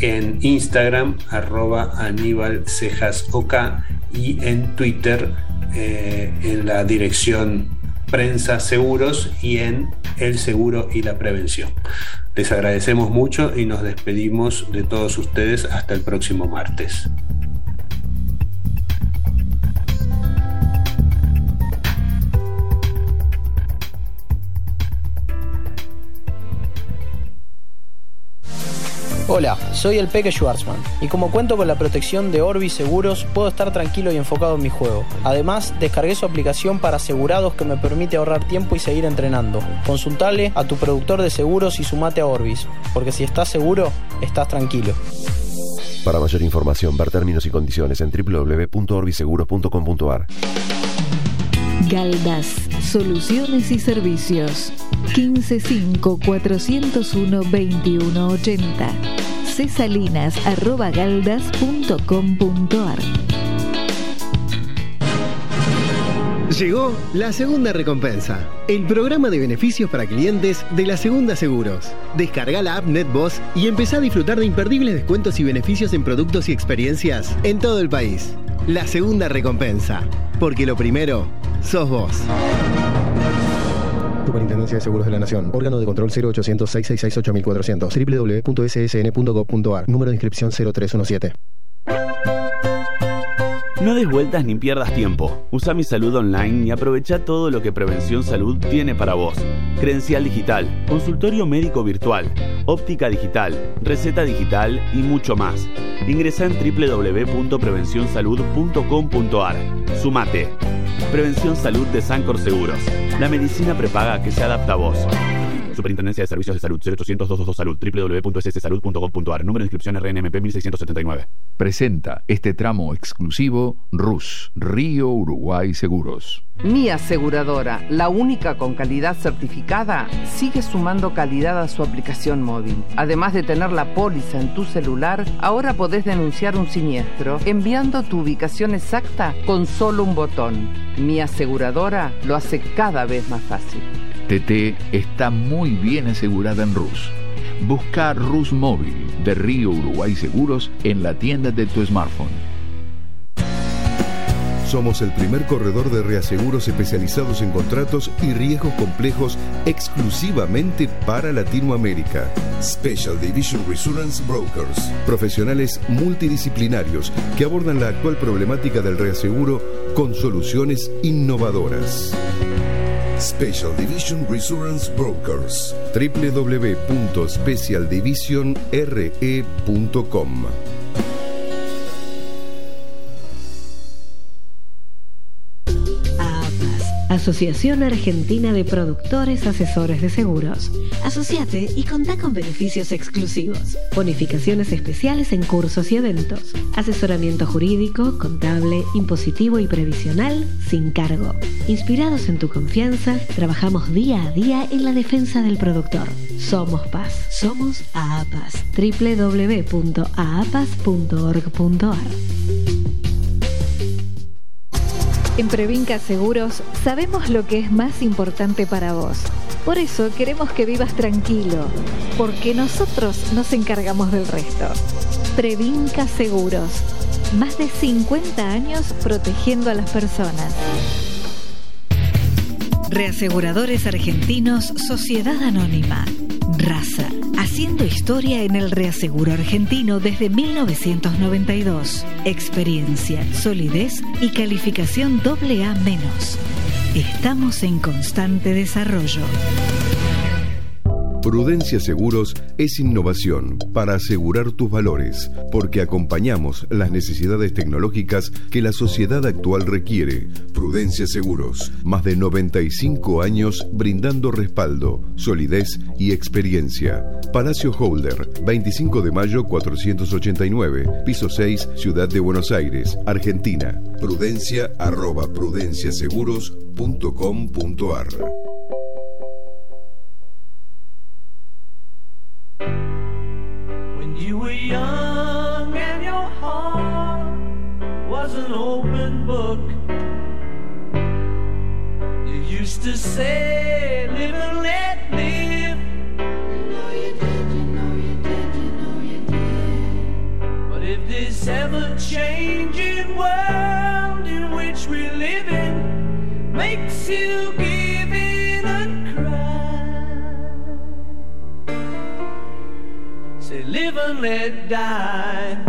en Instagram arroba Aníbal Cejas OK y en Twitter eh, en la dirección Prensa Seguros y en El Seguro y la Prevención. Les agradecemos mucho y nos despedimos de todos ustedes hasta el próximo martes. Hola, soy el Peque Schwarzman y como cuento con la protección de Orbi Seguros, puedo estar tranquilo y enfocado en mi juego. Además, descargué su aplicación para asegurados que me permite ahorrar tiempo y seguir entrenando. Consultale a tu productor de seguros y sumate a Orbis, porque si estás seguro, estás tranquilo. Para mayor información, ver términos y condiciones en www.orbiseguros.com.ar. Galdas, Soluciones y Servicios. 155 401 2180. cesalinas.galdas.com.ar Llegó la segunda recompensa, el programa de beneficios para clientes de la Segunda Seguros. Descarga la app NetBoss y empezá a disfrutar de imperdibles descuentos y beneficios en productos y experiencias en todo el país. La segunda recompensa, porque lo primero sos vos. Superintendencia de Seguros de la Nación. Órgano de control 0800 666 8400. www.ssn.gov.ar. Número de inscripción 0317. No des vueltas ni pierdas tiempo. Usa mi salud online y aprovecha todo lo que Prevención Salud tiene para vos. Credencial digital, consultorio médico virtual, óptica digital, receta digital y mucho más. Ingresa en www.prevencionsalud.com.ar. Sumate. Prevención Salud de Sancor Seguros. La medicina prepaga que se adapta a vos. Superintendencia de Servicios de Salud 0800 222 Salud www.sssalud.gov.ar Número de inscripción RNMP 1679. Presenta este tramo exclusivo RUS, Río Uruguay Seguros. Mi aseguradora, la única con calidad certificada, sigue sumando calidad a su aplicación móvil. Además de tener la póliza en tu celular, ahora podés denunciar un siniestro enviando tu ubicación exacta con solo un botón. Mi aseguradora lo hace cada vez más fácil. TT está muy bien asegurada en RUS. Busca RUS Móvil de Río Uruguay Seguros en la tienda de tu smartphone. Somos el primer corredor de reaseguros especializados en contratos y riesgos complejos exclusivamente para Latinoamérica. Special Division Reassurance Brokers. Profesionales multidisciplinarios que abordan la actual problemática del reaseguro con soluciones innovadoras. Special Division Reassurance Brokers. www.specialdivisionre.com Asociación Argentina de Productores Asesores de Seguros. Asociate y contá con beneficios exclusivos. Bonificaciones especiales en cursos y eventos. Asesoramiento jurídico, contable, impositivo y previsional sin cargo. Inspirados en tu confianza, trabajamos día a día en la defensa del productor. Somos Paz. Somos AAPAS. www.aapas.org.ar En Previnca Seguros sabemos lo que es más importante para vos. Por eso queremos que vivas tranquilo, porque nosotros nos encargamos del resto. Previnca Seguros. Más de 50 años protegiendo a las personas. Reaseguradores Argentinos Sociedad Anónima. Raza. Haciendo historia en el reaseguro argentino desde 1992. Experiencia, solidez y calificación AA-. Estamos en constante desarrollo. Prudencia Seguros es innovación para asegurar tus valores, porque acompañamos las necesidades tecnológicas que la sociedad actual requiere. Prudencia Seguros, más de 95 años brindando respaldo, solidez y experiencia. Palacio Holder, 25 de mayo 489, piso 6, Ciudad de Buenos Aires, Argentina. Prudencia arroba prudenciaseguros.com.ar When you were young and your heart was an open book, you used to say, Live and let live. You know you did, you know you did, you know you did. But if this ever changing world let die.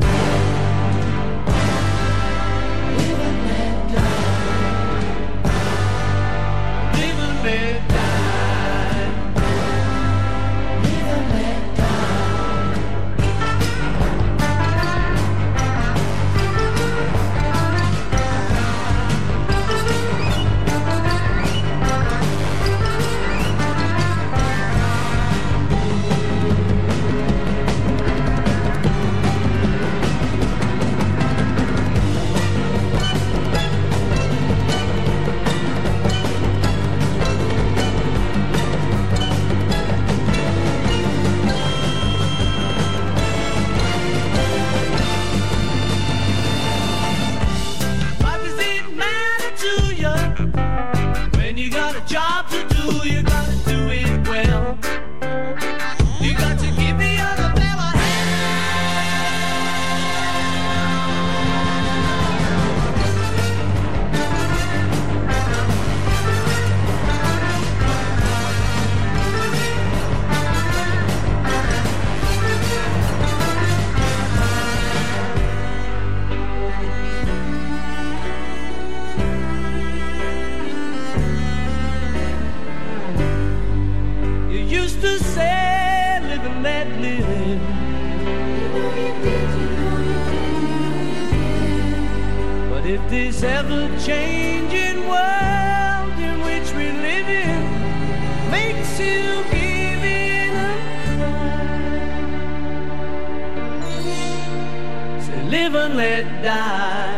This ever changing world in which we live in makes you give in cry, say, live and let die.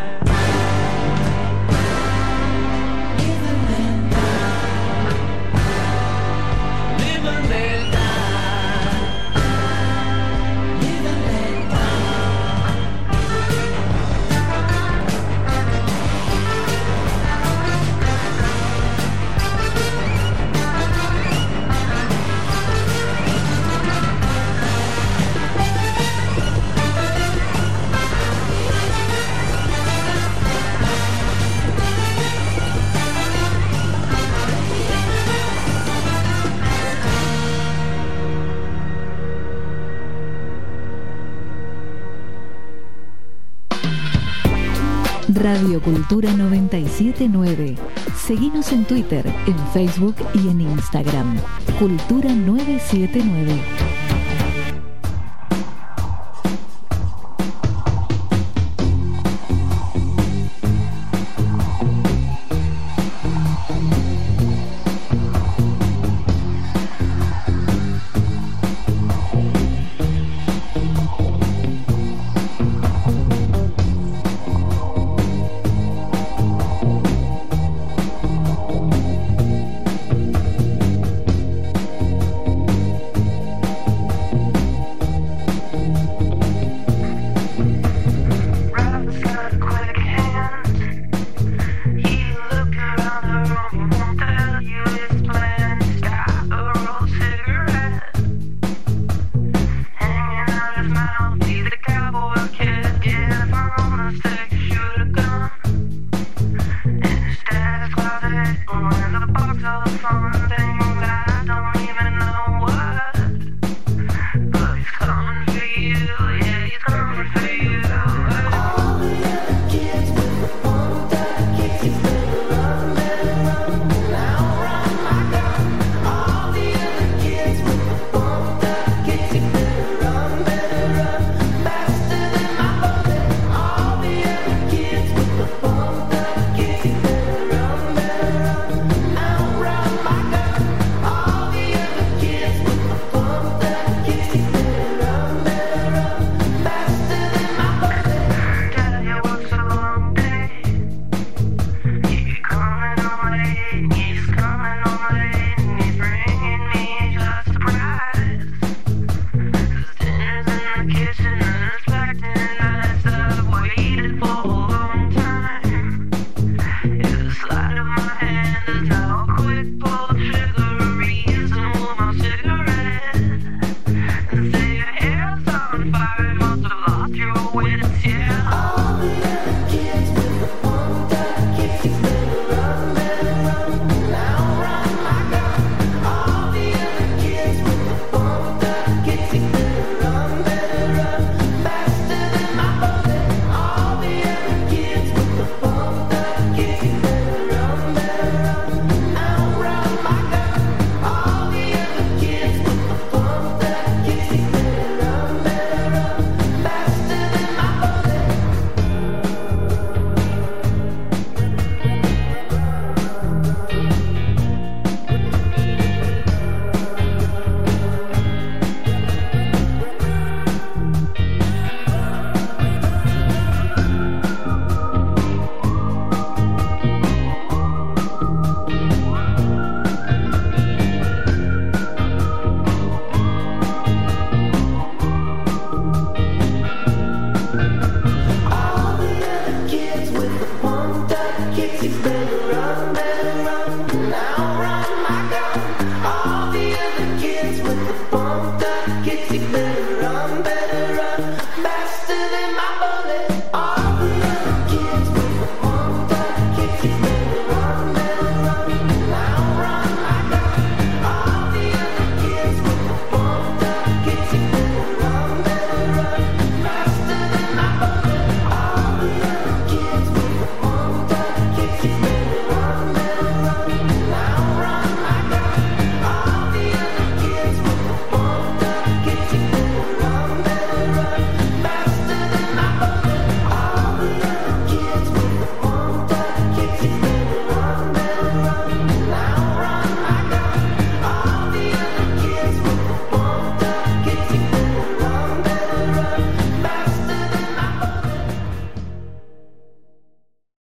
Cultura 979. Seguimos en Twitter, en Facebook y en Instagram. Cultura 979.